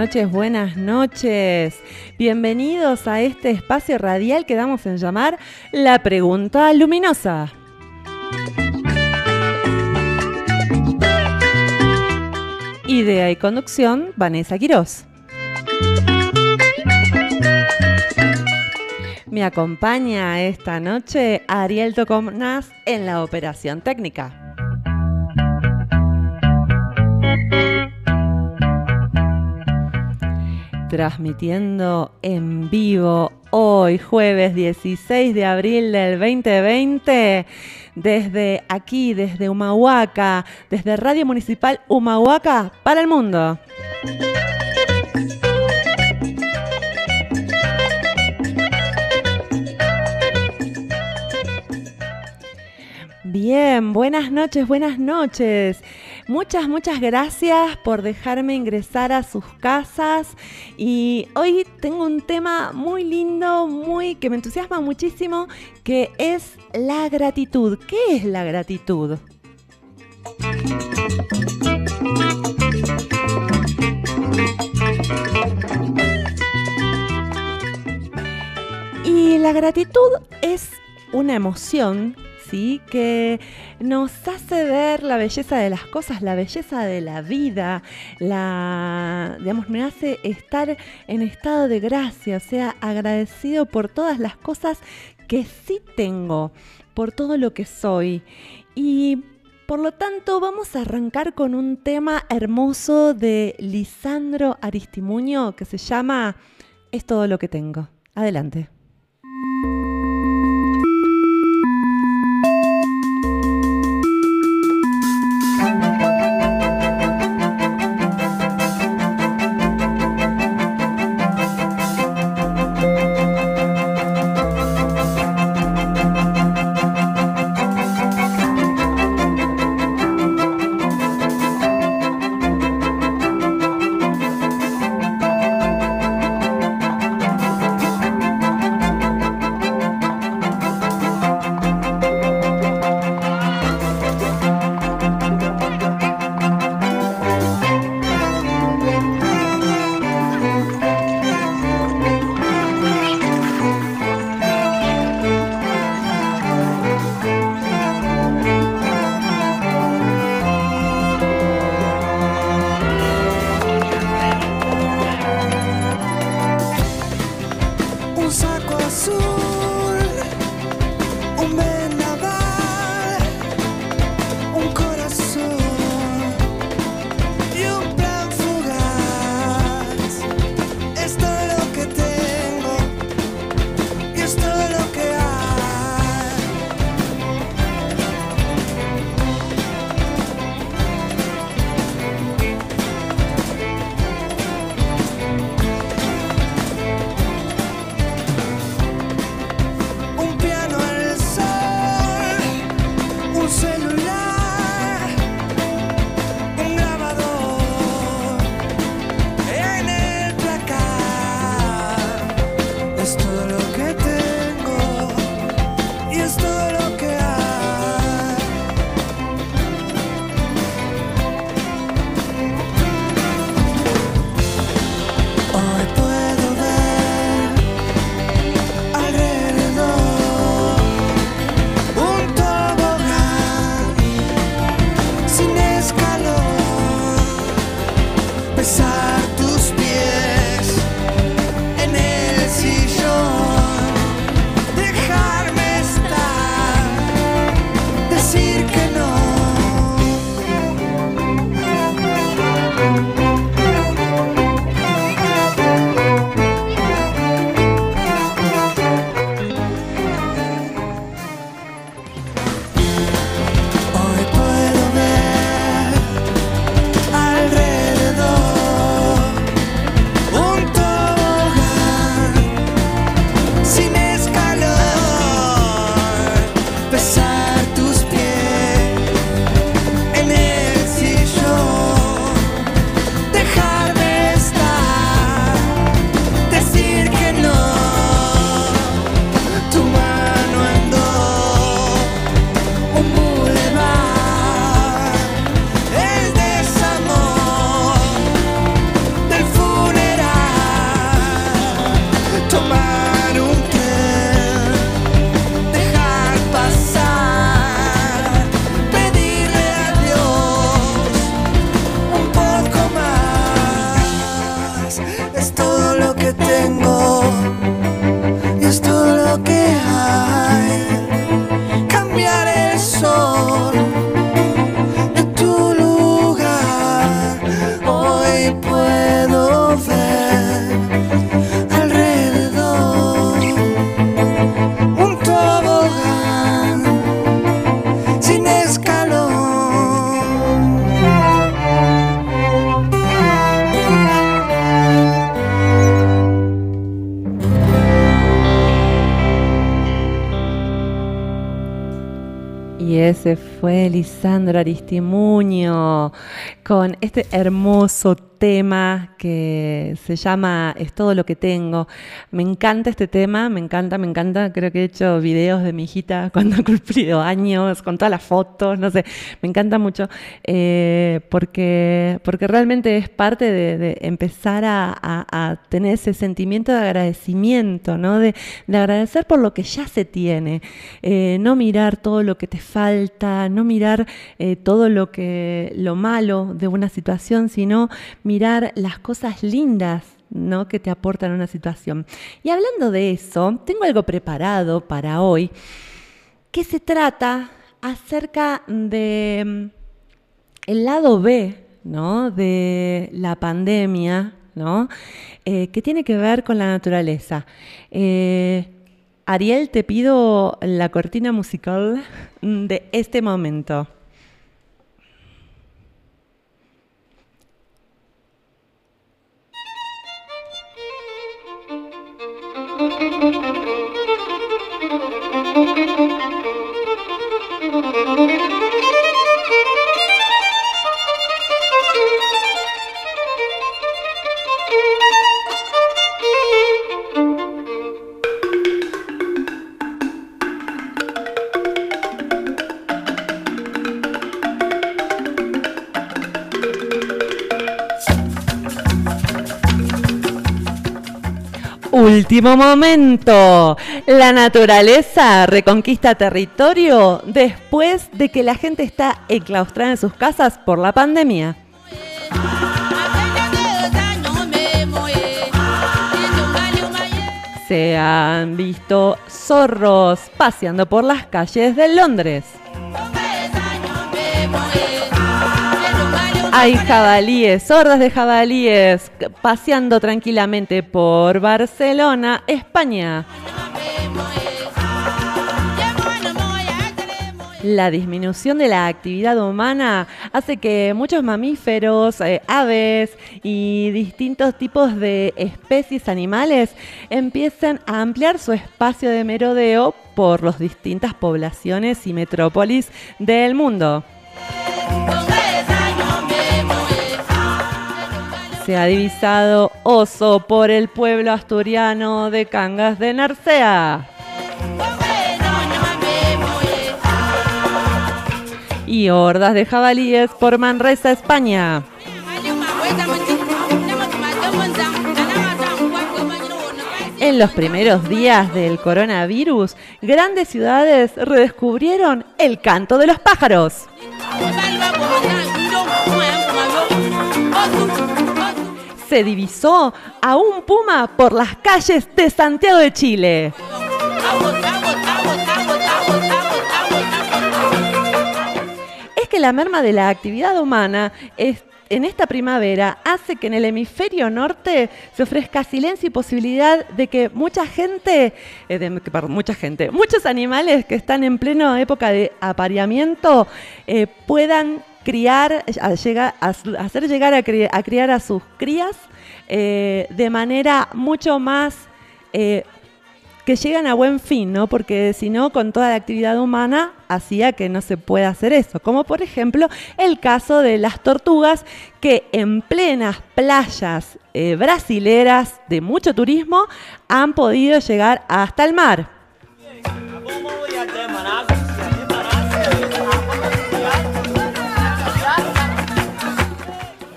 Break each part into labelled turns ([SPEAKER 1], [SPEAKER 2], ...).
[SPEAKER 1] noches, buenas noches. Bienvenidos a este espacio radial que damos en llamar La Pregunta Luminosa. Idea y conducción, Vanessa Quirós. Me acompaña esta noche Ariel Tocomnas en la operación técnica. Transmitiendo en vivo hoy, jueves 16 de abril del 2020, desde aquí, desde Humahuaca, desde Radio Municipal Humahuaca para el mundo. Bien, buenas noches, buenas noches. Muchas, muchas gracias por dejarme ingresar a sus casas y hoy tengo un tema muy lindo, muy que me entusiasma muchísimo, que es la gratitud. ¿Qué es la gratitud? Y la gratitud es una emoción que nos hace ver la belleza de las cosas, la belleza de la vida, la, digamos, me hace estar en estado de gracia, o sea, agradecido por todas las cosas que sí tengo, por todo lo que soy. Y por lo tanto, vamos a arrancar con un tema hermoso de Lisandro Aristimuño que se llama Es todo lo que tengo. Adelante. Fue Lisandro Aristimuño con este hermoso tema que se llama Es todo lo que tengo. Me encanta este tema, me encanta, me encanta. Creo que he hecho videos de mi hijita cuando ha cumplido años, con todas las fotos, no sé, me encanta mucho eh, porque, porque realmente es parte de, empezar a, tener ese sentimiento de agradecimiento, ¿no? de, agradecer por lo que ya se tiene, eh, no mirar todo lo que te falta, no mirar eh, todo lo, que, lo malo de una situación, sino mirar las cosas lindas ¿no? que te aportan una situación. Y hablando de eso, tengo algo preparado para hoy que se trata acerca de mm, el lado B ¿no? de la pandemia, ¿no? Eh, que tiene que ver con la naturaleza. Eh, Ariel, te pido la cortina musical de este momento. Último momento. La naturaleza reconquista territorio después de que la gente está enclaustrada en sus casas por la pandemia. Se han visto zorros paseando por las calles de Londres. Hay jabalíes, sordas de jabalíes, paseando tranquilamente por Barcelona, España. La disminución de la actividad humana hace que muchos mamíferos, eh, aves y distintos tipos de especies animales empiecen a ampliar su espacio de merodeo por las distintas poblaciones y metrópolis del mundo. Se ha divisado oso por el pueblo asturiano de Cangas de Narcea. Y hordas de jabalíes por Manresa, España. En los primeros días del coronavirus, grandes ciudades redescubrieron el canto de los pájaros se divisó a un puma por las calles de Santiago de Chile. Es que la merma de la actividad humana en esta primavera hace que en el hemisferio norte se ofrezca silencio y posibilidad de que mucha gente, eh, mucha gente, muchos animales que están en plena época de apareamiento eh, puedan criar, hacer llegar a, criar a sus crías eh, de manera mucho más eh, que llegan a buen fin, ¿no? Porque si no, con toda la actividad humana hacía que no se pueda hacer eso. Como por ejemplo el caso de las tortugas que en plenas playas eh, brasileras de mucho turismo han podido llegar hasta el mar.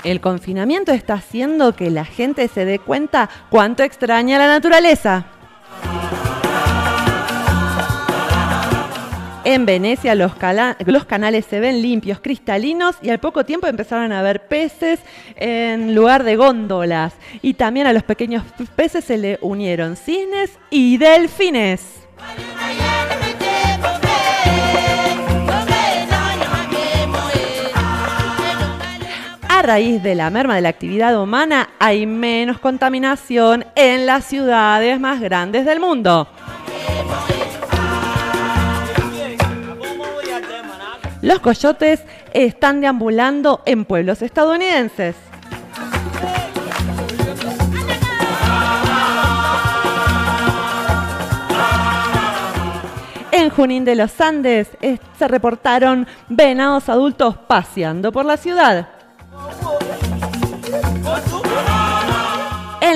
[SPEAKER 1] El confinamiento está haciendo que la gente se dé cuenta cuánto extraña la naturaleza. En Venecia los, canales se ven limpios, cristalinos y al poco tiempo empezaron a ver peces en lugar de góndolas. Y también a los pequeños peces se le unieron cisnes y delfines. Raíz de la merma de la actividad humana hay menos contaminación en las ciudades más grandes del mundo. Los coyotes están deambulando en pueblos estadounidenses. En Junín de los Andes se reportaron venados adultos paseando por la ciudad.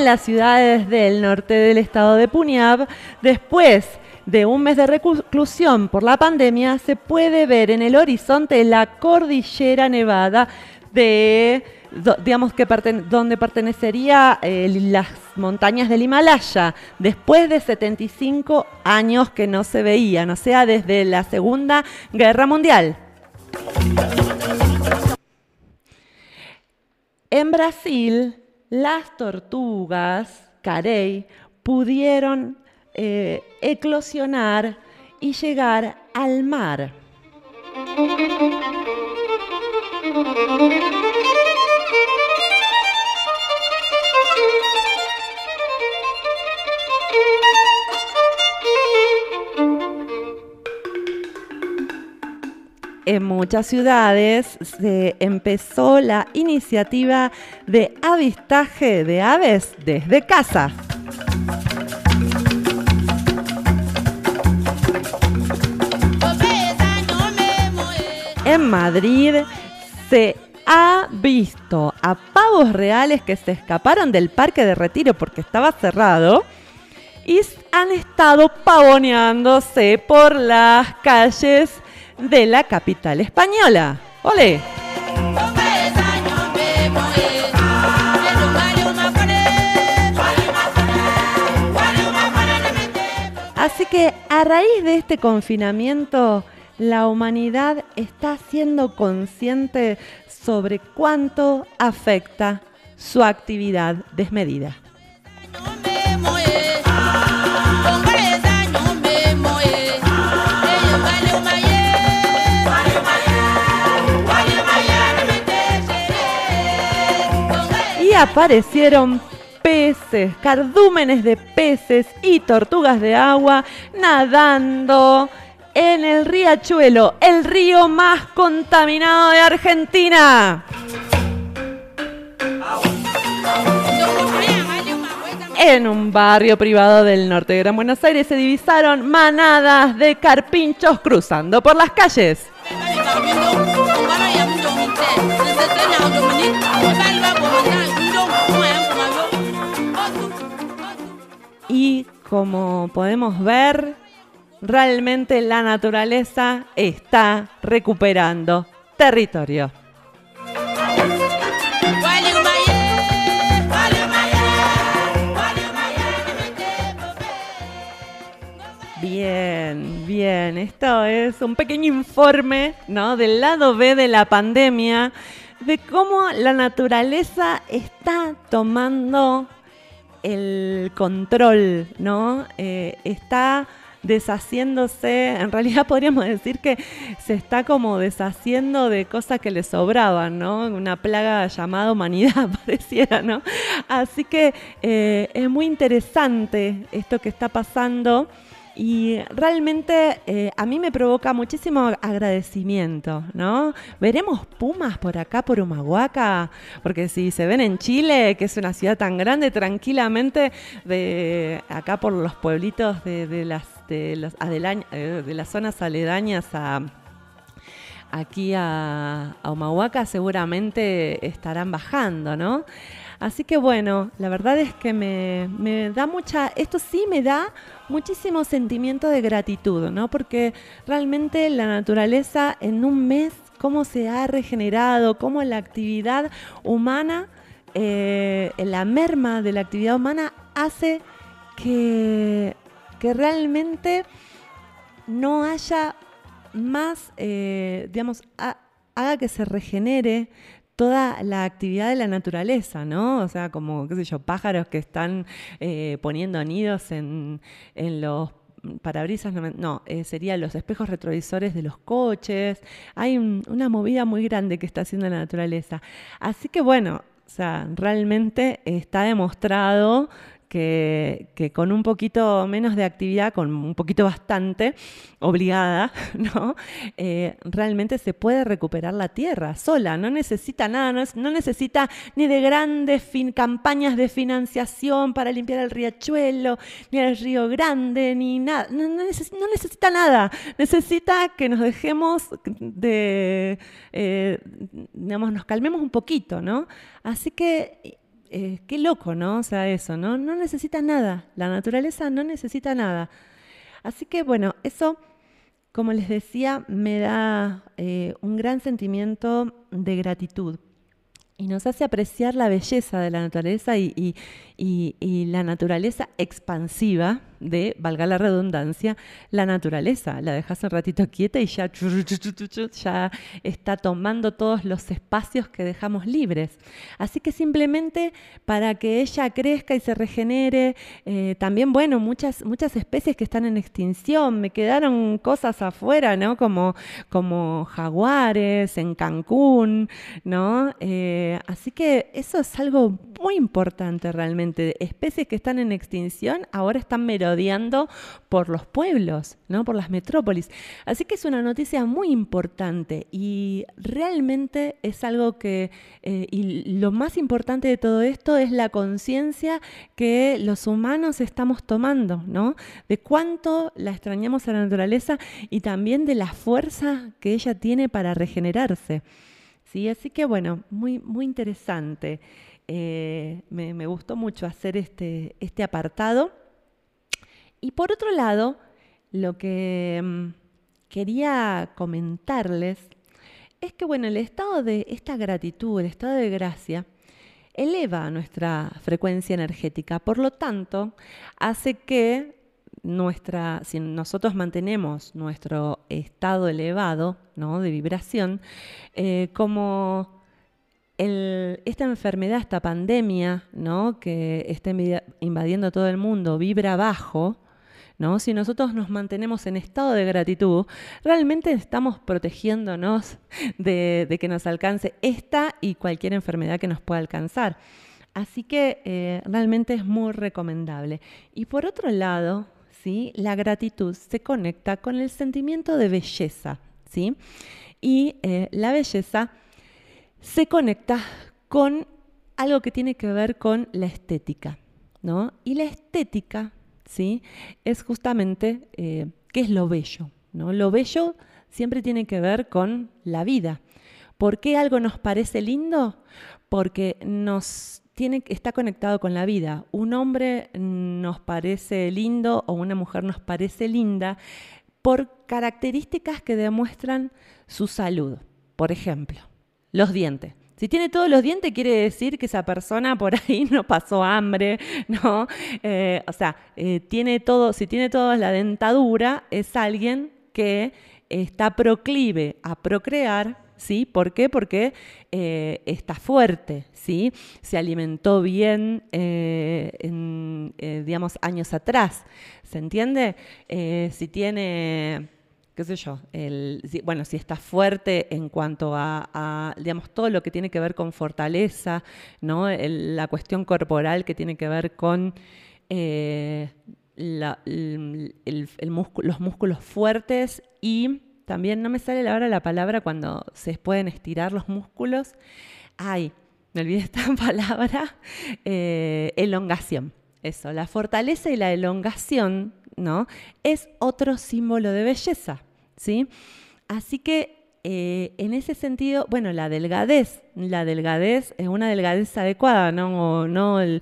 [SPEAKER 1] Las ciudades del norte del estado de Punyab, después de un mes de reclusión por la pandemia, se puede ver en el horizonte la cordillera nevada de, digamos que donde pertenecería eh, las montañas del Himalaya, después de 75 años que no se veían, o sea, desde la Segunda Guerra Mundial. En Brasil, las tortugas carey pudieron eh, eclosionar y llegar al mar. En muchas ciudades se empezó la iniciativa de avistaje de aves desde casa. en Madrid se ha visto a pavos reales que se escaparon del parque de retiro porque estaba cerrado y han estado pavoneándose por las calles de la capital española. ¡Ole! Así que a raíz de este confinamiento la humanidad está siendo consciente sobre cuánto afecta su actividad desmedida. Aparecieron peces, cardúmenes de peces y tortugas de agua nadando en el riachuelo, el río más contaminado de Argentina. En un barrio privado del norte de Gran Buenos Aires se divisaron manadas de carpinchos cruzando por las calles. Y como podemos ver, realmente la naturaleza está recuperando territorio. Bien, bien. Esto es un pequeño informe, ¿no? Del lado B de la pandemia, de cómo la naturaleza está tomando el control, ¿no? Eh, está deshaciéndose, en realidad podríamos decir que se está como deshaciendo de cosas que le sobraban, ¿no? Una plaga llamada humanidad pareciera, ¿no? Así que eh, es muy interesante esto que está pasando. Y realmente eh, a mí me provoca muchísimo agradecimiento, ¿no? Veremos pumas por acá, por Humahuaca, porque si se ven en Chile, que es una ciudad tan grande, tranquilamente de acá por los pueblitos de las eh, de las zonas aledañas a, aquí a, a seguramente estarán bajando, ¿no? Así que bueno, la verdad es que me, me, da mucha, esto sí me da muchísimo sentimiento de gratitud, ¿no? Porque realmente la naturaleza en un mes, cómo se ha regenerado, cómo la actividad humana, eh, la merma de la actividad humana hace que que realmente no haya más, eh, digamos, haga que se regenere toda la actividad de la naturaleza, ¿no? O sea, como, qué sé yo, pájaros que están eh, poniendo nidos en, los parabrisas, no, no eh, serían los espejos retrovisores de los coches. Hay una movida muy grande que está haciendo la naturaleza. Así que bueno, o sea, realmente está demostrado que, con un poquito menos de actividad, con un poquito bastante obligada, ¿no? Eh, realmente se puede recuperar la tierra sola, no necesita nada, no, necesita ni de grandes campañas de financiación para limpiar el riachuelo, ni el río grande, ni nada, no, necesita nada, necesita que nos dejemos de, eh, digamos, nos calmemos un poquito, ¿no? Así que eh, qué loco, ¿no? O sea, eso, ¿no? No necesita nada. La naturaleza no necesita nada. Así que, bueno, eso, como les decía, me da eh, un gran sentimiento de gratitud y nos hace apreciar la belleza de la naturaleza y, la naturaleza expansiva de, valga la redundancia, la naturaleza. La dejas un ratito quieta y ya, ya está tomando todos los espacios que dejamos libres. Así que simplemente para que ella crezca y se regenere, eh, también, bueno, muchas, muchas especies que están en extinción, me quedaron cosas afuera, ¿no? Como, como jaguares en Cancún, ¿no? Eh, así que eso es algo muy importante realmente. Especies que están en extinción ahora están merodeando por los pueblos, ¿no? por las metrópolis. Así que es una noticia muy importante y realmente es algo que, eh, y lo más importante de todo esto es la conciencia que los humanos estamos tomando, ¿no? De cuánto la extrañamos a la naturaleza y también de la fuerza que ella tiene para regenerarse. ¿sí? Así que bueno, muy, muy interesante. Eh, me, gustó mucho hacer este, este apartado. Y por otro lado, lo que mm, quería comentarles es que bueno, el estado de esta gratitud, el estado de gracia, eleva nuestra frecuencia energética. Por lo tanto, hace que nuestra, si nosotros mantenemos nuestro estado elevado ¿no? de vibración, eh, como esta enfermedad, esta pandemia ¿no? que está invadiendo todo el mundo, vibra bajo, ¿no? Si nosotros nos mantenemos en estado de gratitud, realmente estamos protegiéndonos de, que nos alcance esta y cualquier enfermedad que nos pueda alcanzar. Así que eh, realmente es muy recomendable. Y por otro lado, la gratitud se conecta con el sentimiento de belleza, ¿sí? Y eh, la belleza se conecta con algo que tiene que ver con la estética, ¿no? Y la estética, ¿sí? Es justamente eh, qué es lo bello, ¿no? Lo bello siempre tiene que ver con la vida. ¿Por qué algo nos parece lindo? Porque nos está conectado con la vida. Un hombre nos parece lindo o una mujer nos parece linda por características que demuestran su salud. Por ejemplo, los dientes. Si tiene todos los dientes, quiere decir que esa persona por ahí no pasó hambre, ¿no? Eh, o sea, eh, tiene todo, si tiene toda la dentadura, es alguien que está proclive a procrear ¿sí? ¿Por qué? Porque eh, está fuerte, ¿sí? Se alimentó bien, en, digamos, años atrás, ¿se entiende? si tiene qué sé yo, bueno, si está fuerte en cuanto a, digamos, todo lo que tiene que ver con fortaleza, ¿no? la cuestión corporal que tiene que ver con los músculos fuertes y también no me sale ahora la palabra cuando se pueden estirar los músculos. Ay, me olvidé esta palabra. Eh, elongación. Eso, la fortaleza y la elongación, ¿no? Es otro símbolo de belleza, ¿sí? Así que eh, en ese sentido, bueno, la delgadez, la delgadez es una delgadez adecuada, no, el,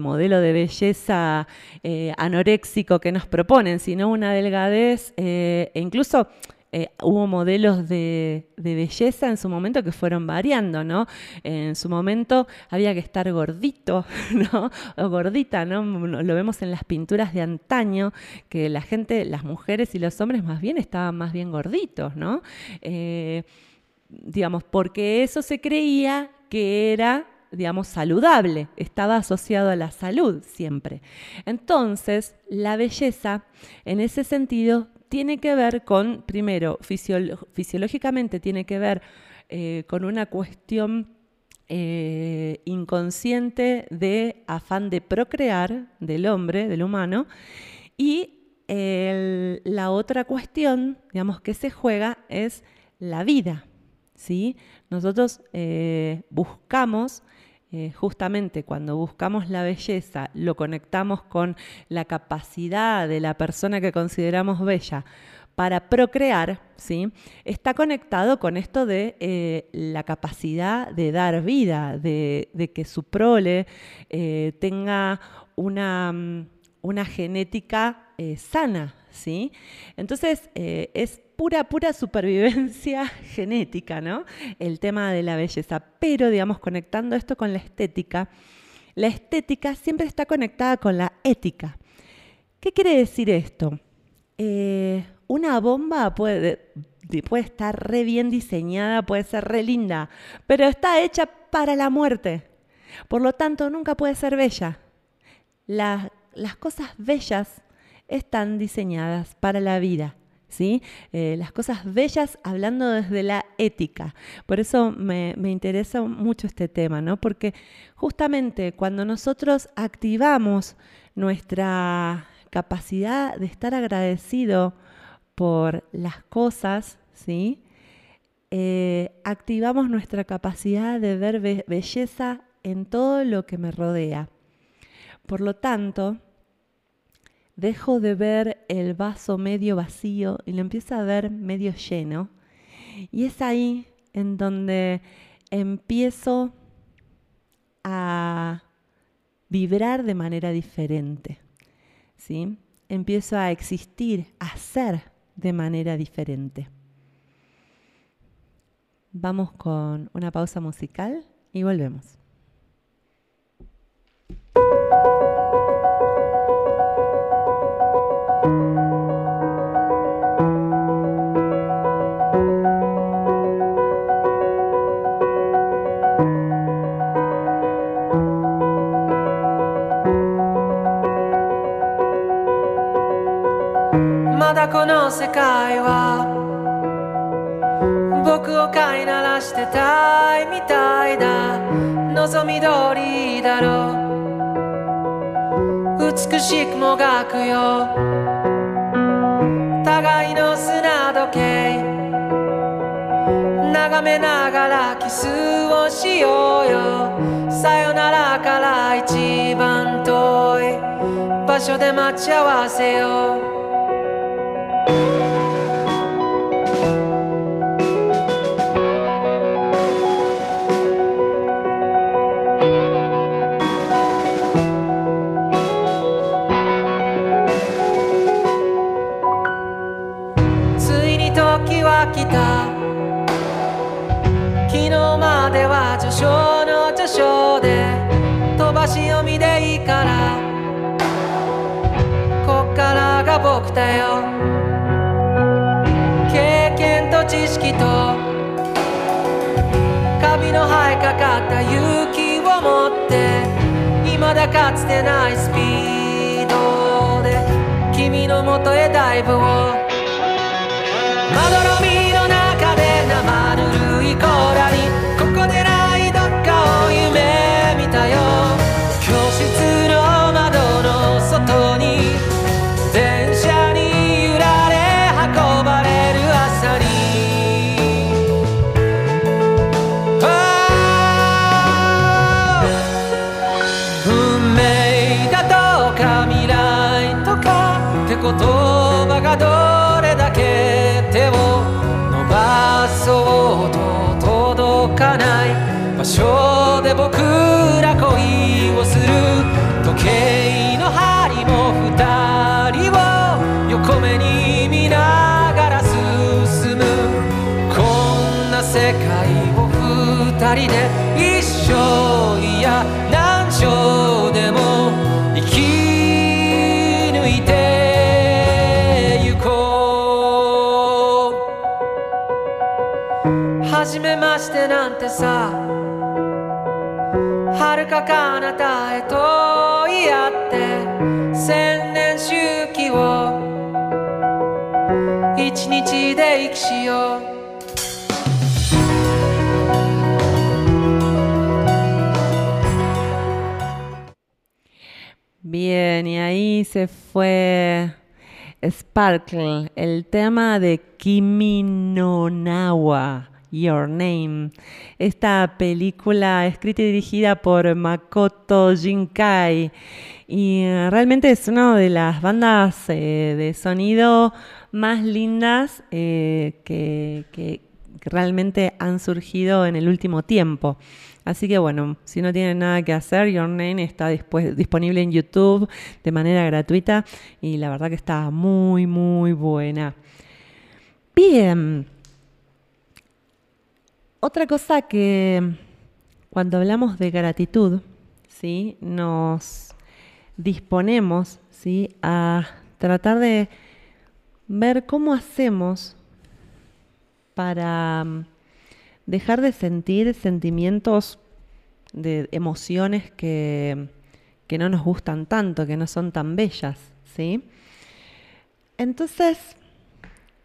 [SPEAKER 1] modelo de belleza eh, anoréxico que nos proponen, sino una delgadez, e incluso eh, hubo modelos de, belleza en su momento que fueron variando, ¿no? En su momento había que estar gordito, ¿no? O gordita, ¿no? Lo vemos en las pinturas de antaño, que la gente, las mujeres y los hombres más bien estaban más bien gorditos, ¿no? Eh, digamos, porque eso se creía que era digamos, saludable, estaba asociado a la salud siempre. Entonces, la belleza, en ese sentido, tiene que ver con, primero, fisiológicamente tiene que ver eh, con una cuestión eh, inconsciente de afán de procrear del hombre, del humano, y la otra cuestión, digamos, que se juega es la vida. ¿sí? Nosotros eh, buscamos eh, justamente cuando buscamos la belleza, lo conectamos con la capacidad de la persona que consideramos bella para procrear, ¿sí? está conectado con esto de eh, la capacidad de dar vida, de, que su prole eh, tenga una, mm, una genética sana. ¿Sí? Entonces, es pura, pura supervivencia genética, ¿no? El tema de la belleza. Pero, digamos, conectando esto con la estética, la estética siempre está conectada con la ética. ¿Qué quiere decir esto? Eh, una bomba puede, puede estar re bien diseñada, puede ser re linda, pero está hecha para la muerte. Por lo tanto, nunca puede ser bella. las cosas bellas están diseñadas para la vida. ¿sí? Eh, las cosas bellas hablando desde la ética. Por eso me, interesa mucho este tema, ¿no? Porque justamente cuando nosotros activamos nuestra capacidad de estar agradecido por las cosas, ¿sí? Eh, activamos nuestra capacidad de ver belleza en todo lo que me rodea. Por lo tanto, dejo de ver el vaso medio vacío y lo empiezo a ver medio lleno. Y es ahí en donde empiezo a vibrar de manera diferente. ¿sí? Empiezo a existir, a ser de manera diferente. Vamos con una pausa musical y volvemos.
[SPEAKER 2] 世界は僕を飼いならしてたいみたいだ望み通りだろう。美しくもがくよ。互いの砂時計。眺めながらキスをしようよ。さよならから一番遠い場所で待ち合わせよう。だよ。経験と知識とカビの生えかかった勇気を持って未だかつてないスピードで君のもとへダイブを。まどろみない場所で僕ら恋をする時計の針も二人を横目に見ながら進む。こんな世界を二人で なんてさ遥か彼方へと言い合って千年周期を一日で生きしよう
[SPEAKER 1] Bien, y ahí se fue Sparkle, el tema de Kimi no Nawa, Your Name. Esta película escrita y dirigida por Makoto Shinkai. Y eh, realmente es una de las bandas eh, de sonido más lindas eh, que, que realmente han surgido en el último tiempo. Así que bueno, si no tienen nada que hacer, Your Name está disponible en YouTube de manera gratuita y la verdad que está muy, muy buena. Bien. Otra cosa que cuando hablamos de gratitud, ¿sí? nos disponemos ¿sí? a tratar de ver cómo hacemos para dejar de sentir sentimientos de emociones que, que no nos gustan tanto, que no son tan bellas, ¿sí? Entonces,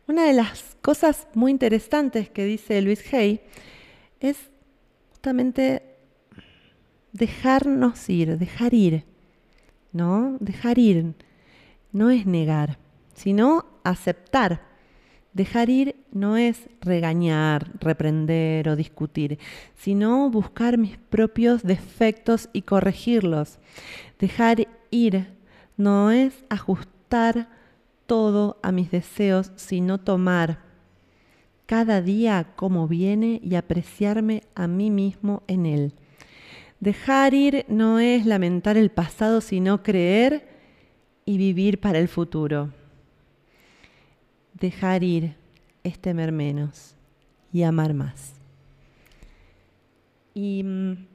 [SPEAKER 1] una de las cosas muy interesantes que dice Luis Hay es justamente dejarnos ir, dejar ir, ¿no? Dejar ir no es negar, sino aceptar. Dejar ir no es regañar, reprender o discutir, sino buscar mis propios defectos y corregirlos. Dejar ir no es ajustar todo a mis deseos, sino tomar cada día como viene y apreciarme a mí mismo en él. Dejar ir no es lamentar el pasado, sino creer y vivir para el futuro. Dejar ir es temer menos y amar más. Y mm,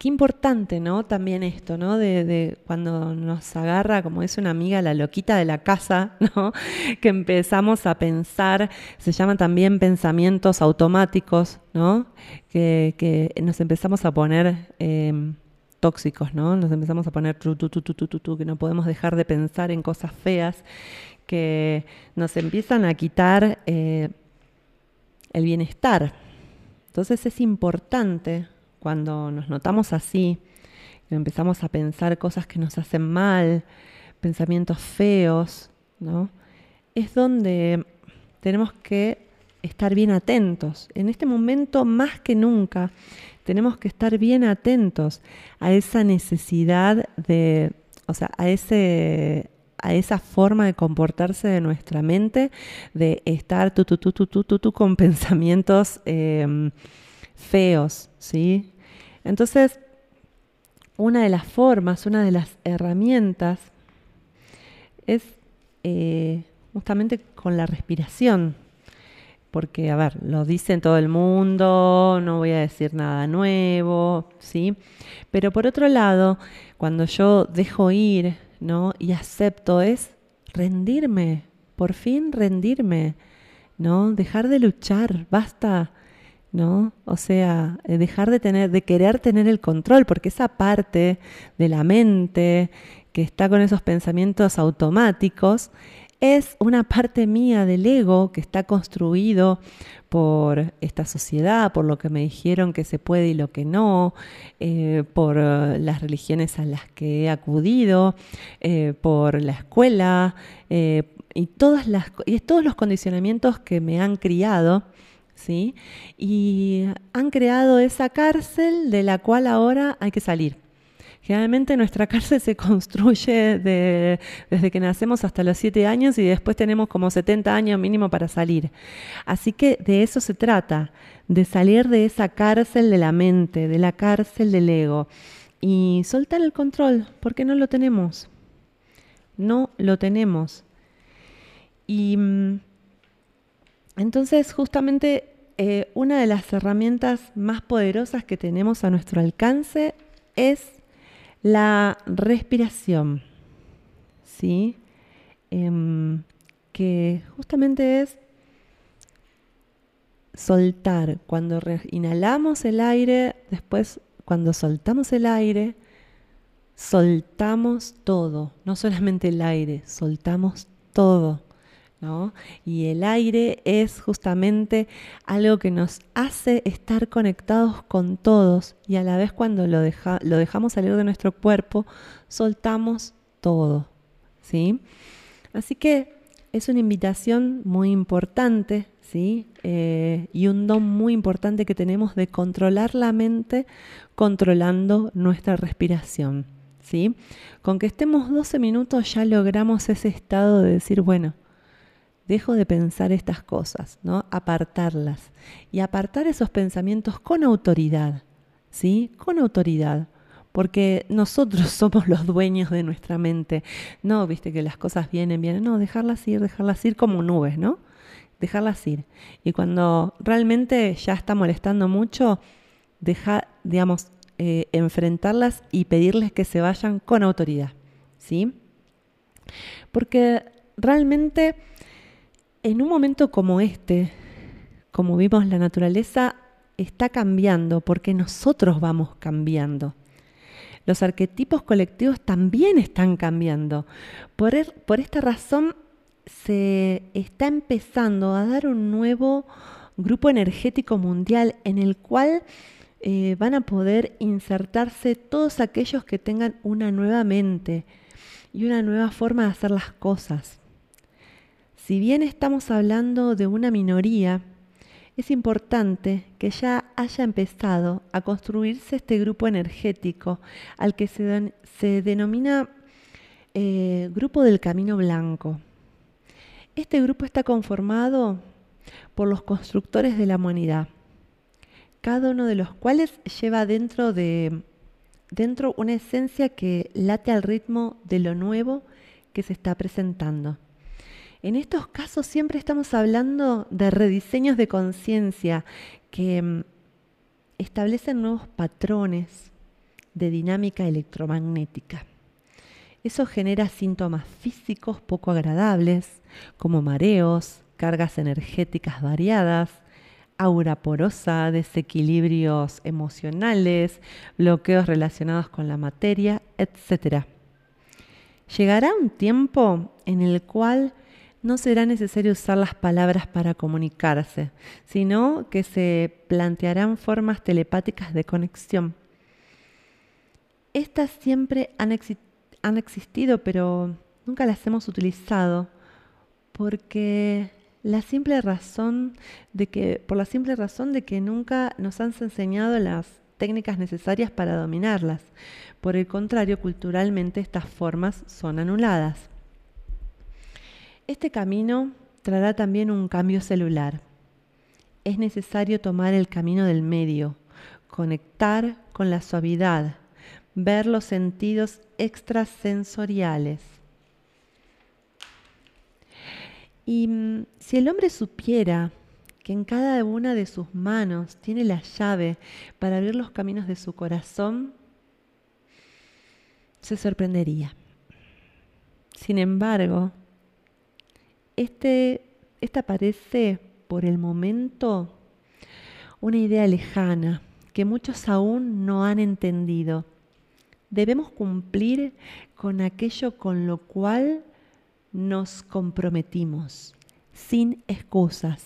[SPEAKER 1] qué importante, ¿no? También esto, ¿no? De, cuando nos agarra, como es una amiga, la loquita de la casa, ¿no? Que empezamos a pensar, se llaman también pensamientos automáticos, ¿no? Que, nos empezamos a poner em, tóxicos, ¿no? Nos empezamos a poner tu, tu, tu, que no podemos dejar de pensar en cosas feas que nos empiezan a quitar eh, el bienestar. Entonces es importante cuando nos notamos así, empezamos a pensar cosas que nos hacen mal, pensamientos feos, ¿no? Es donde tenemos que estar bien atentos. En este momento, más que nunca, tenemos que estar bien atentos a esa necesidad de, o sea, a ese, a esa forma de comportarse de nuestra mente, de estar tu, tu, tu, tu, tu, tu, con pensamientos em, feos, ¿sí? Entonces, una de las formas, una de las herramientas es eh, justamente con la respiración. Porque, a ver, lo dice todo el mundo, no voy a decir nada nuevo, ¿sí? Pero por otro lado, cuando yo dejo ir ¿no? Y acepto es rendirme, por fin rendirme, ¿no? Dejar de luchar, basta, ¿no? O sea, eh, dejar de tener, de querer tener el control, porque esa parte de la mente que está con esos pensamientos automáticos es una parte mía del ego que está construido por esta sociedad, por lo que me dijeron que se puede y lo que no, eh, por las religiones a las que he acudido, eh, por la escuela y, todas las, y todos los condicionamientos que me han criado. ¿Sí? Y han creado esa cárcel de la cual ahora hay que salir. Generalmente nuestra cárcel se construye desde que nacemos hasta los 7 años y después tenemos como 70 años mínimo para salir. Así que de eso se trata, de salir de esa cárcel de la mente, de la cárcel del ego y soltar el control, porque no lo tenemos. No lo tenemos. Y mm, entonces justamente eh, una de las herramientas más poderosas que tenemos a nuestro alcance es la respiración, ¿sí? Em, que justamente es soltar. Cuando inhalamos el aire, después cuando soltamos el aire, soltamos todo, no solamente el aire, soltamos todo. Y el aire es justamente algo que nos hace estar conectados con todos y a la vez cuando lo, lo dejamos salir de nuestro cuerpo, soltamos todo. ¿sí? Así que es una invitación muy importante ¿sí? Eh, y un don muy importante que tenemos de controlar la mente controlando nuestra respiración. ¿sí? Con que estemos 12 minutos ya logramos ese estado de decir, bueno, dejo de pensar estas cosas, ¿no? Apartarlas. Y apartar esos pensamientos con autoridad, ¿sí? Con autoridad. Porque nosotros somos los dueños de nuestra mente. No, viste que las cosas vienen, vienen. No, dejarlas ir, dejarlas ir como nubes, ¿no? Dejarlas ir. Y cuando realmente ya está molestando mucho, dejar, digamos, eh, enfrentarlas y pedirles que se vayan con autoridad, ¿sí? Porque realmente en un momento como este, como vimos la naturaleza, está cambiando porque nosotros vamos cambiando. Los arquetipos colectivos también están cambiando. Por, er, por esta razón se está empezando a dar un nuevo grupo energético mundial en el cual eh, van a poder insertarse todos aquellos que tengan una nueva mente y una nueva forma de hacer las cosas. Si bien estamos hablando de una minoría, es importante que ya haya empezado a construirse este grupo energético al que se, denomina eh, Grupo del Camino Blanco. Este grupo está conformado por los constructores de la humanidad, cada uno de los cuales lleva dentro de dentro una esencia que late al ritmo de lo nuevo que se está presentando. En estos casos siempre estamos hablando de rediseños de conciencia que mm, establecen nuevos patrones de dinámica electromagnética. Eso genera síntomas físicos poco agradables, como mareos, cargas energéticas variadas, aura porosa, desequilibrios emocionales, bloqueos relacionados con la materia, etc. Llegará un tiempo en el cual no será necesario usar las palabras para comunicarse, sino que se plantearán formas telepáticas de conexión. Estas siempre han, existido, pero nunca las hemos utilizado porque la simple razón de que, por la simple razón de que nunca nos han enseñado las técnicas necesarias para dominarlas. Por el contrario, culturalmente estas formas son anuladas. Este camino traerá también un cambio celular. Es necesario tomar el camino del medio, conectar con la suavidad, ver los sentidos extrasensoriales. Y mm, si el hombre supiera que en cada una de sus manos tiene la llave para abrir los caminos de su corazón, se sorprendería. Sin embargo, este, esta parece por el momento una idea lejana que muchos aún no han entendido. Debemos cumplir con aquello con lo cual nos comprometimos, sin excusas.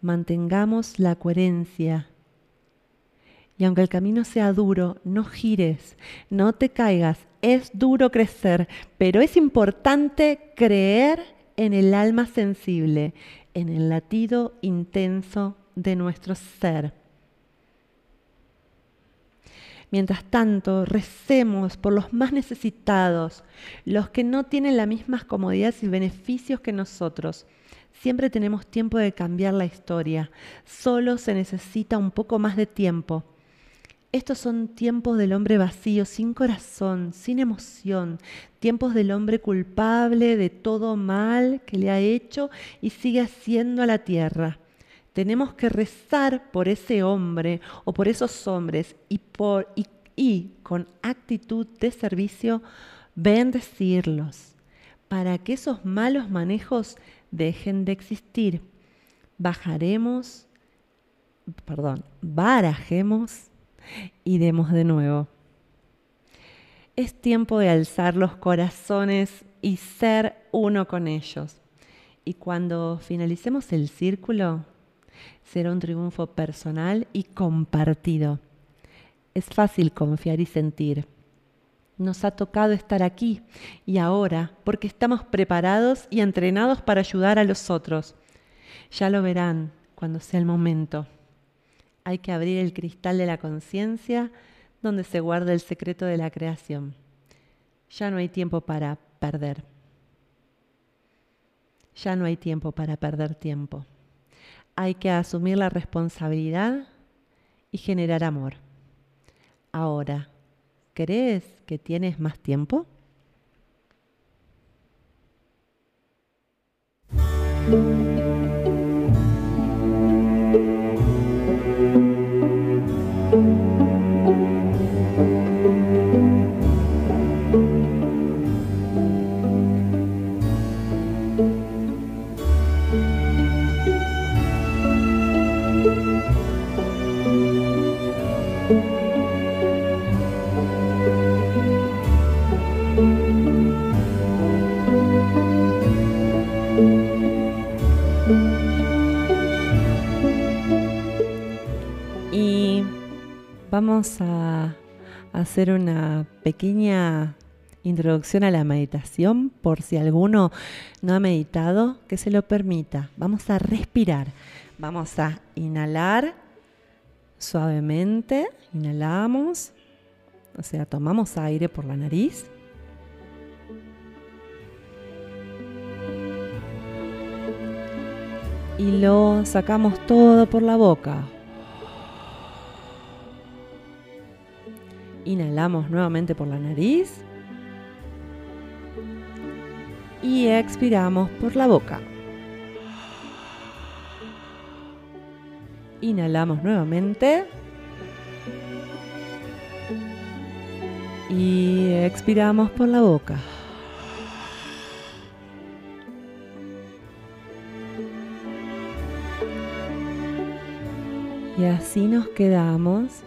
[SPEAKER 1] Mantengamos la coherencia. Y aunque el camino sea duro, no gires, no te caigas. Es duro crecer, pero es importante creer en el alma sensible, en el latido intenso de nuestro ser. Mientras tanto, recemos por los más necesitados, los que no tienen las mismas comodidades y beneficios que nosotros. Siempre tenemos tiempo de cambiar la historia, solo se necesita un poco más de tiempo. Estos son tiempos del hombre vacío, sin corazón, sin emoción, tiempos del hombre culpable de todo mal que le ha hecho y sigue haciendo a la tierra, tenemos que rezar por ese hombre o por esos hombres y, por, y, y con actitud de servicio bendecirlos para que esos malos manejos dejen de existir. Bajaremos, perdón, barajemos y demos de nuevo. Es tiempo de alzar los corazones y ser uno con ellos. Y cuando finalicemos el círculo, será un triunfo personal y compartido. Es fácil confiar y sentir. Nos ha tocado estar aquí y ahora porque estamos preparados y entrenados para ayudar a los otros. Ya lo verán cuando sea el momento. Hay que abrir el cristal de la conciencia donde se guarda el secreto de la creación. Ya no hay tiempo para perder. Ya no hay tiempo para perder tiempo. Hay que asumir la responsabilidad y generar amor. Ahora, ¿crees que tienes más tiempo? Vamos a hacer una pequeña introducción a la meditación por si alguno no ha meditado, que se lo permita. Vamos a respirar. Vamos a inhalar suavemente. Inhalamos. O sea, tomamos aire por la nariz. Y lo sacamos todo por la boca. Inhalamos nuevamente por la nariz. Y expiramos por la boca. Inhalamos nuevamente. Y expiramos por la boca. Y así nos quedamos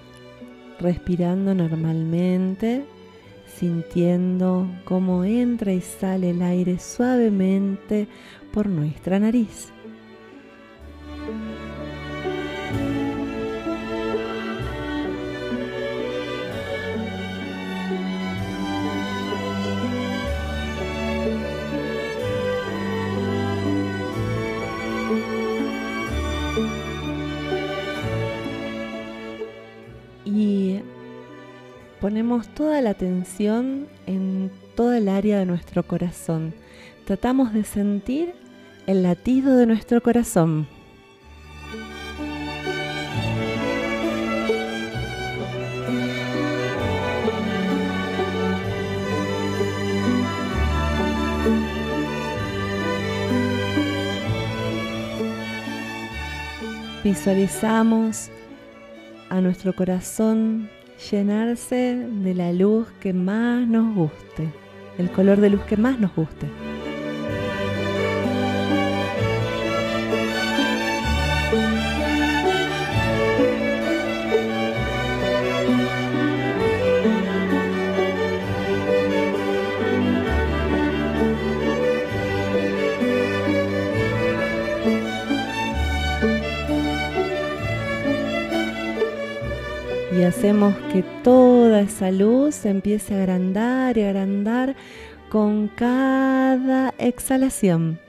[SPEAKER 1] respirando normalmente, sintiendo cómo entra y sale el aire suavemente por nuestra nariz. Toda la atención en toda el área de nuestro corazón. Tratamos de sentir el latido de nuestro corazón. Visualizamos a nuestro corazón llenarse de la luz que más nos guste, el color de luz que más nos guste. Hacemos que toda esa luz empiece a agrandar y agrandar con cada exhalación.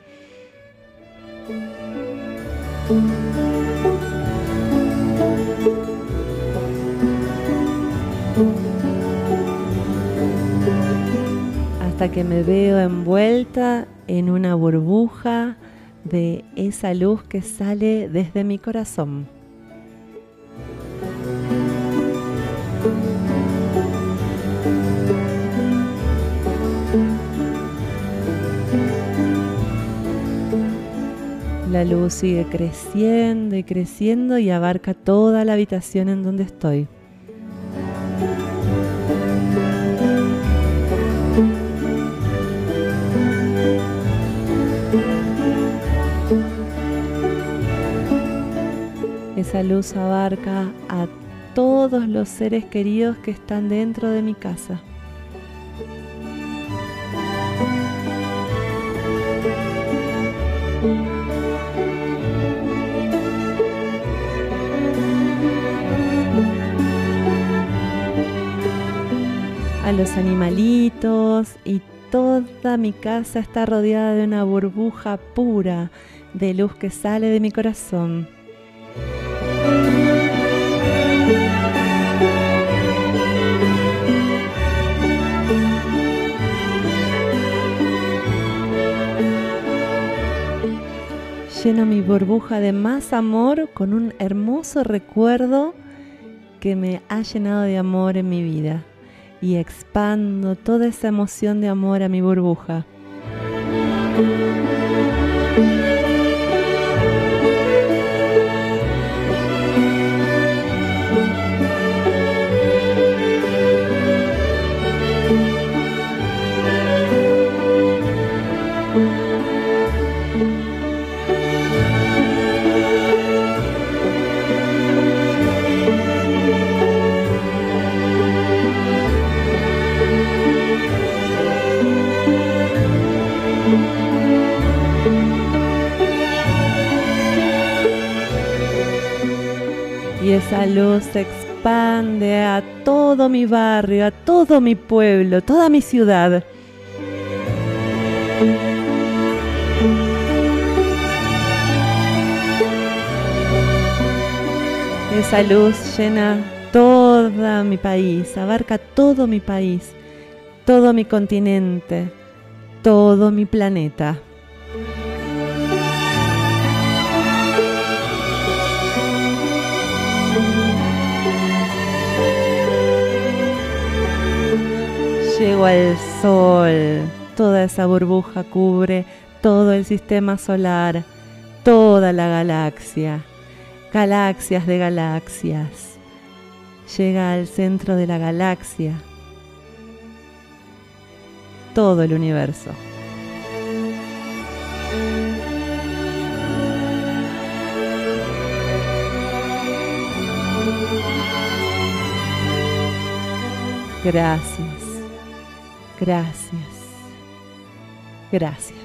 [SPEAKER 1] Hasta que me veo envuelta en una burbuja de esa luz que sale desde mi corazón. La luz sigue creciendo y creciendo y abarca toda la habitación en donde estoy. Esa luz abarca a todos los seres queridos que están dentro de mi casa. Los animalitos y toda mi casa está rodeada de una burbuja pura de luz que sale de mi corazón. Lleno mi burbuja de más amor con un hermoso recuerdo que me ha llenado de amor en mi vida y expando toda esa emoción de amor a mi burbuja. Esa luz se expande a todo mi barrio, a todo mi pueblo, toda mi ciudad. Esa luz llena todo mi país, abarca todo mi país, todo mi continente, todo mi planeta. Llego al sol, toda esa burbuja cubre todo el sistema solar, toda la galaxia, galaxias de galaxias. Llega al centro de la galaxia, todo el universo. Gracias. Gracias. Gracias.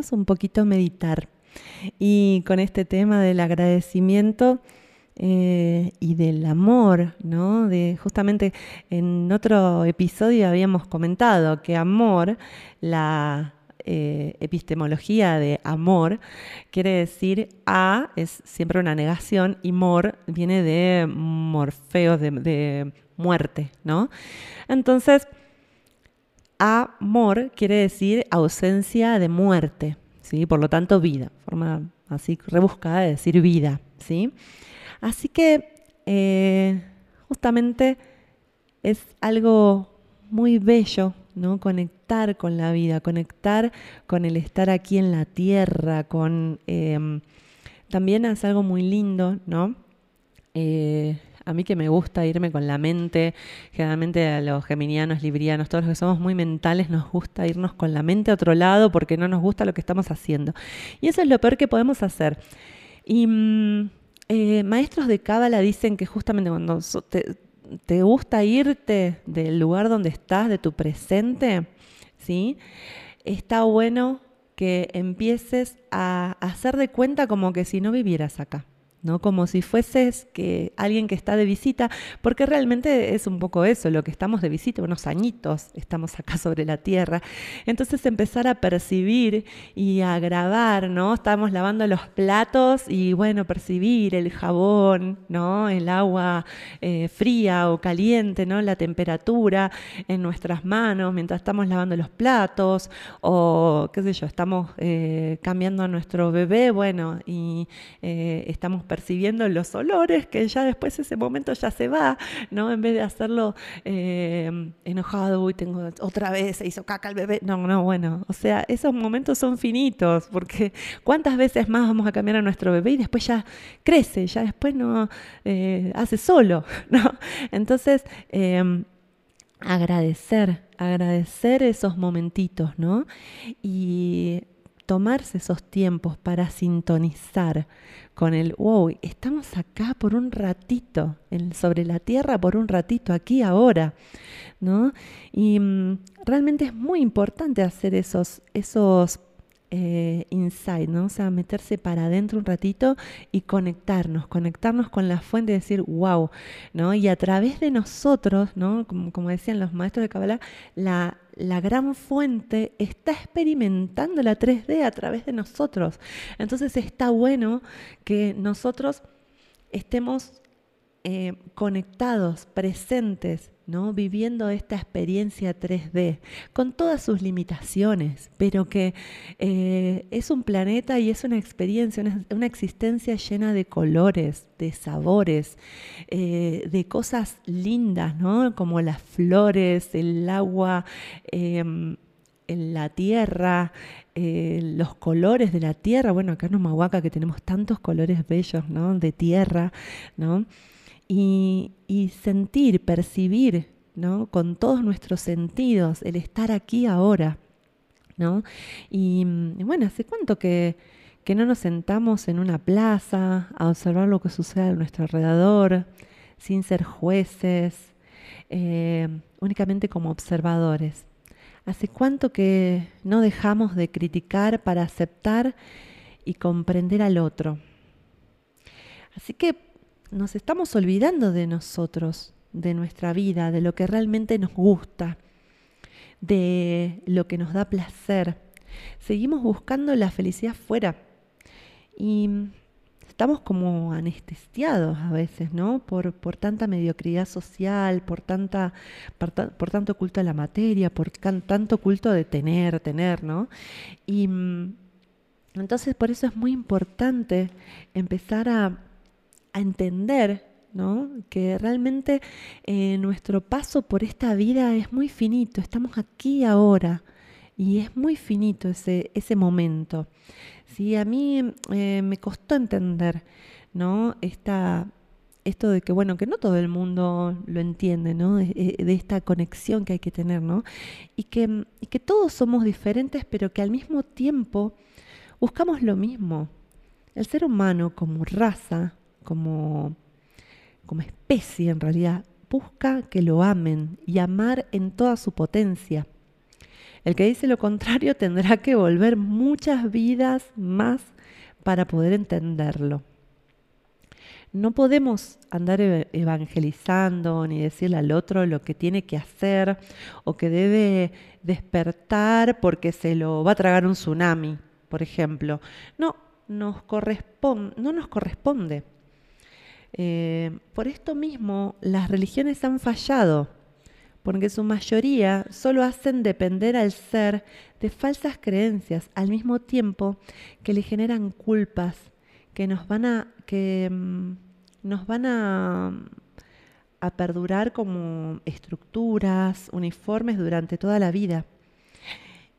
[SPEAKER 1] Es un poquito meditar. Y con este tema del agradecimiento eh, y del amor, ¿no? De, justamente en otro episodio habíamos comentado que amor, la eh, epistemología de amor, quiere decir a es siempre una negación y mor viene de morfeo, de, de muerte, ¿no? Entonces, Amor quiere decir ausencia de muerte, ¿sí? Por lo tanto, vida, forma así rebuscada de decir vida, ¿sí? Así que eh, justamente es algo muy bello, ¿no? Conectar con la vida, conectar con el estar aquí en la tierra, con... Eh, también es algo muy lindo, ¿no? Eh, a mí que me gusta irme con la mente, generalmente a los geminianos, librianos, todos los que somos muy mentales, nos gusta irnos con la mente a otro lado porque no nos gusta lo que estamos haciendo. Y eso es lo peor que podemos hacer. Y mm, eh, maestros de Cábala dicen que justamente cuando te, te, gusta irte del lugar donde estás, de tu presente, ¿sí? está bueno que empieces a hacer de cuenta como que si no vivieras acá. ¿No? Como si fueses que alguien que está de visita, porque realmente es un poco eso, lo que estamos de visita, unos añitos estamos acá sobre la tierra. Entonces empezar a percibir y a grabar, ¿no? Estamos lavando los platos y bueno, percibir el jabón, ¿no? El agua eh, fría o caliente, ¿no? La temperatura en nuestras manos mientras estamos lavando los platos o qué sé yo, estamos eh, cambiando a nuestro bebé, bueno, y eh, estamos los olores, que ya después ese momento ya se va, ¿no? En vez de hacerlo eh, enojado, uy, tengo otra vez, se hizo caca el bebé. No, no, bueno, o sea, esos momentos son finitos, porque ¿cuántas veces más vamos a cambiar a nuestro bebé y después ya crece, ya después no eh, hace solo, ¿no? Entonces, em, agradecer, agradecer esos momentitos, ¿no? Y tomarse esos tiempos para sintonizar con el, wow, estamos acá por un ratito, sobre la tierra por un ratito, aquí, ahora, ¿no? Y mm, realmente es muy importante hacer esos, esos eh, insight, ¿no? O sea, meterse para adentro un ratito y conectarnos, conectarnos con la fuente y decir, wow, ¿no? Y a través de nosotros, ¿no? Como, decían los maestros de Kabbalah, la, la gran fuente está experimentando la 3D a través de nosotros. Entonces está bueno que nosotros estemos eh, conectados, presentes, ¿no? viviendo esta experiencia 3D, con todas sus limitaciones, pero que eh, es un planeta y es una experiencia, una, existencia llena de colores, de sabores, eh, de cosas lindas, ¿no? como las flores, el agua, em, la tierra, los colores de la tierra, bueno, acá en Humahuaca que tenemos tantos colores bellos, ¿no? De tierra, ¿no? Y, sentir, percibir, ¿no? Con todos nuestros sentidos, el estar aquí ahora, ¿no? Y, bueno, ¿hace cuánto que, que, no nos sentamos en una plaza a observar lo que sucede a nuestro alrededor, sin ser jueces, eh, únicamente como observadores? ¿Hace cuánto que no dejamos de criticar para aceptar y comprender al otro? Así que nos estamos olvidando de nosotros, de nuestra vida, de lo que realmente nos gusta, de lo que nos da placer. Seguimos buscando la felicidad fuera y estamos como anestesiados a veces, ¿no? Por, por tanta mediocridad social, por, tanta, por, tanto culto a la materia, por tanto culto de tener, tener, ¿no? Y mm, entonces por eso es muy importante empezar a a entender ¿no? que realmente eh, nuestro paso por esta vida es muy finito, estamos aquí ahora y es muy finito ese, ese momento. ¿sí? A mí eh, me costó entender ¿no? Esta, esto de que, bueno, que no todo el mundo lo entiende, ¿no? De, eh, de, esta conexión que hay que tener, ¿no? Y que, y que todos somos diferentes, pero que al mismo tiempo buscamos lo mismo. El ser humano como raza, como, como especie en realidad, busca que lo amen y amar en toda su potencia. El que dice lo contrario tendrá que volver muchas vidas más para poder entenderlo. No podemos andar evangelizando ni decirle al otro lo que tiene que hacer o que debe despertar porque se lo va a tragar un tsunami, por ejemplo. No, nos no nos corresponde. Eh, por esto mismo, las religiones han fallado, porque su mayoría solo hacen depender al ser de falsas creencias, al mismo tiempo que le generan culpas que nos van a, que, mm, nos van a, a perdurar como estructuras, uniformes durante toda la vida.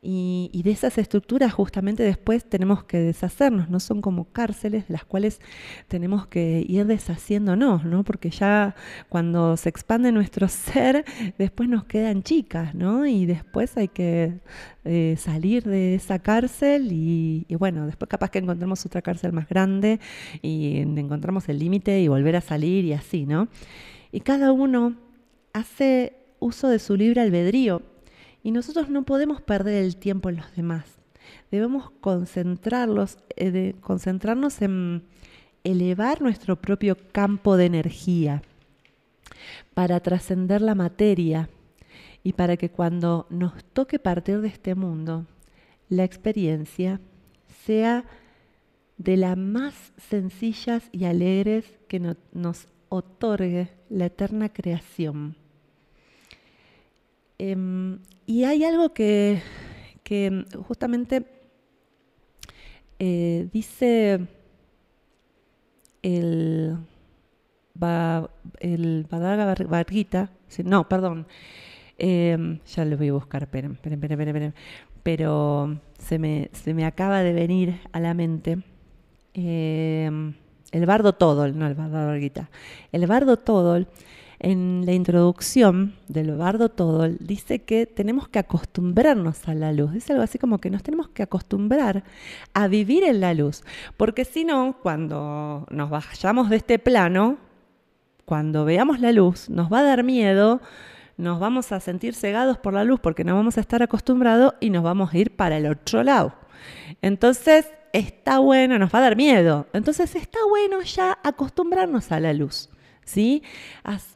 [SPEAKER 1] Y, de esas estructuras justamente después tenemos que deshacernos, no son como cárceles las cuales tenemos que ir deshaciéndonos, ¿no? Porque ya cuando se expande nuestro ser, después nos quedan chicas, ¿no? Y después hay que eh, salir de esa cárcel y, y, bueno, después capaz que encontremos otra cárcel más grande y encontramos el límite y volver a salir y así, ¿no? Y cada uno hace uso de su libre albedrío y nosotros no podemos perder el tiempo en los demás. Debemos eh, concentrarnos en, elevar nuestro propio campo de energía, para trascender la materia y para que cuando nos toque partir de este mundo, la experiencia sea de las más sencillas y alegres que nos otorgue la eterna creación. Em, y hay algo que, justamente eh, dice el, el Bhagavad no, perdón, em, ya lo voy a buscar, esperen, esperen, esperen, esperen, pero se me, se me acaba de venir a la mente. Em, el bardo Todol, no el bardo Gita, el bardo Todol, en la introducción del bardo Todol, dice que tenemos que acostumbrarnos a la luz. Dice algo así como que nos tenemos que acostumbrar a vivir en la luz, porque si no, cuando nos vayamos de este plano, cuando veamos la luz, nos va a dar miedo, nos vamos a sentir cegados por la luz porque no vamos a estar acostumbrados y nos vamos a ir para el otro lado. Entonces, está bueno, nos va a dar miedo. Entonces está bueno ya acostumbrarnos a la luz, ¿sí?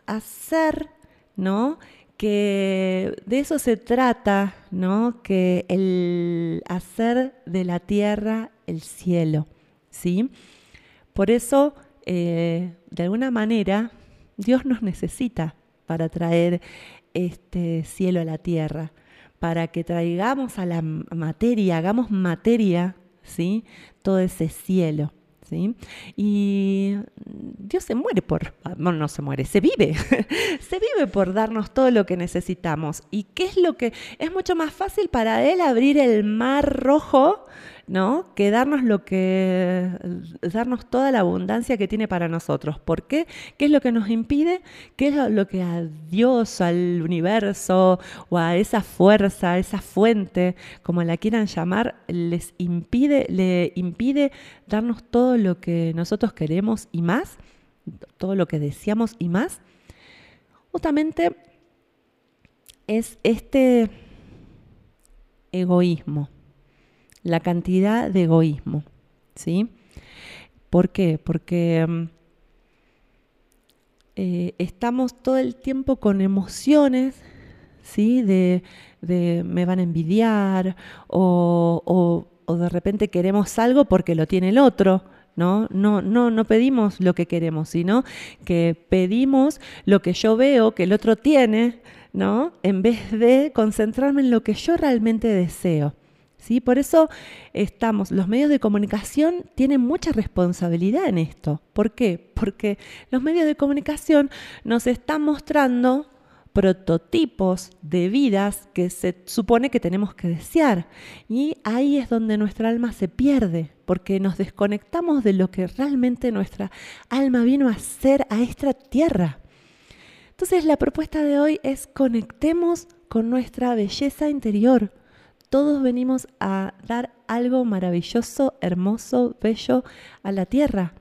[SPEAKER 1] Hacer, ¿no? Que de eso se trata, ¿no? Que el hacer de la tierra el cielo, ¿sí? Por eso, eh, de alguna manera, Dios nos necesita para traer este cielo a la tierra, para que traigamos a la materia, hagamos materia ¿sí? Todo ese cielo. Y Dios se muere por, no, no se muere, se vive, se vive por darnos todo lo que necesitamos. ¿Y qué es lo que es mucho más fácil para Él abrir el mar rojo ¿no? Que darnos lo que, darnos toda la abundancia que tiene para nosotros. ¿Por qué? ¿Qué es lo que nos impide? ¿Qué es lo que a Dios, al universo o a esa fuerza, a esa fuente, como la quieran llamar, les impide, le impide darnos todo lo que nosotros queremos y más, todo lo que deseamos y más? Justamente es este egoísmo la cantidad de egoísmo. ¿Sí? ¿Por qué? Porque mm, eh, estamos todo el tiempo con emociones, ¿sí? De, me van a envidiar o, o, de repente queremos algo porque lo tiene el otro. ¿no? No, no, no pedimos lo que queremos, sino que pedimos lo que yo veo que el otro tiene, ¿no? En vez de concentrarme en lo que yo realmente deseo. ¿Sí? Por eso estamos, los medios de comunicación tienen mucha responsabilidad en esto. ¿Por qué? Porque los medios de comunicación nos están mostrando prototipos de vidas que se supone que tenemos que desear. Y ahí es donde nuestra alma se pierde, porque nos desconectamos de lo que realmente nuestra alma vino a hacer a esta tierra. Entonces la propuesta de hoy es conectemos con nuestra belleza interior, todos venimos a dar algo maravilloso, hermoso, bello a la tierra,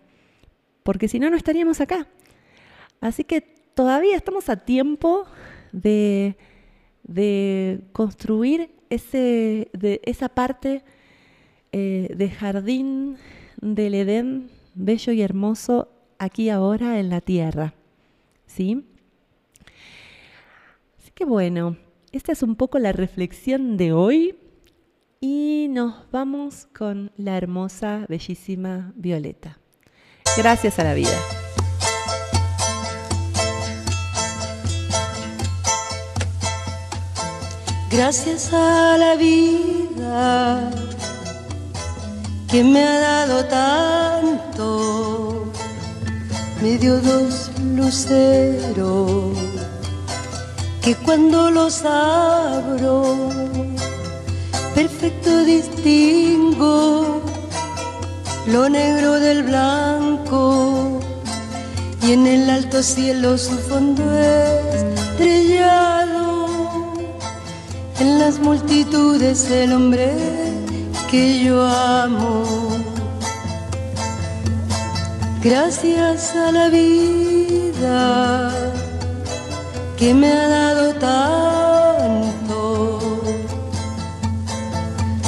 [SPEAKER 1] porque si no, no estaríamos acá. Así que todavía estamos a tiempo de, construir ese, de esa parte eh, de jardín del Edén bello y hermoso aquí ahora en la tierra. ¿Sí? Así que bueno, esta es un poco la reflexión de hoy y nos vamos con la hermosa, bellísima Violeta. Gracias a la vida.
[SPEAKER 3] Gracias a la vida que me ha dado tanto, me dio dos luceros que cuando los abro perfecto distingo lo negro del blanco. Y en el alto cielo su fondo estrellado. En las multitudes el hombre que yo amo. Gracias a la vida que me ha dado tanto,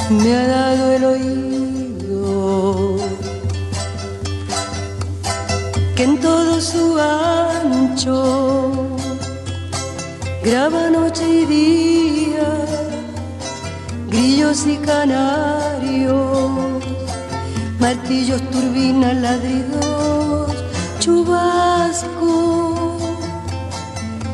[SPEAKER 3] me ha dado el oído todo su ancho. Graba noche y día, grillos y canarios, martillos, turbinas, ladridos, chubasco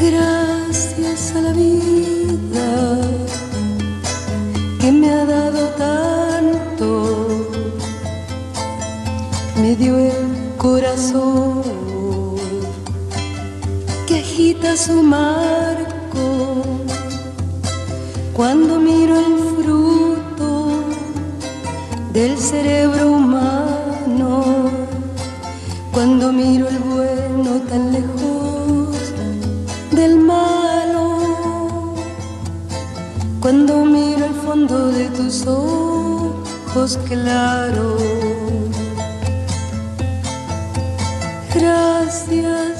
[SPEAKER 3] Gracias a la vida que me ha dado tanto, me dio el corazón que agita su marco. Cuando miro el fruto del cerebro de tus ojos claros. Gracias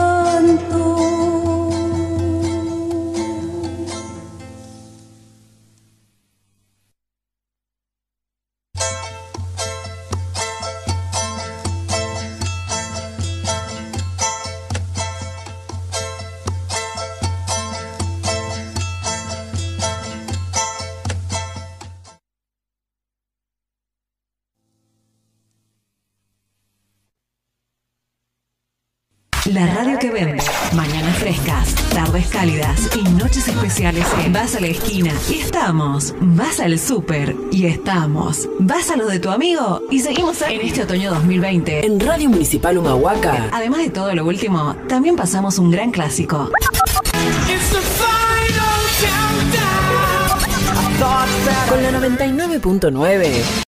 [SPEAKER 4] Vende. Mañanas frescas, tardes cálidas y noches especiales en Vas a la esquina y estamos. Vas al súper y estamos. Vas a lo de tu amigo y seguimos en este otoño 2020.
[SPEAKER 5] En Radio Municipal Humahuaca.
[SPEAKER 4] Además de todo lo último, también pasamos un gran clásico.
[SPEAKER 5] Con la 99.9.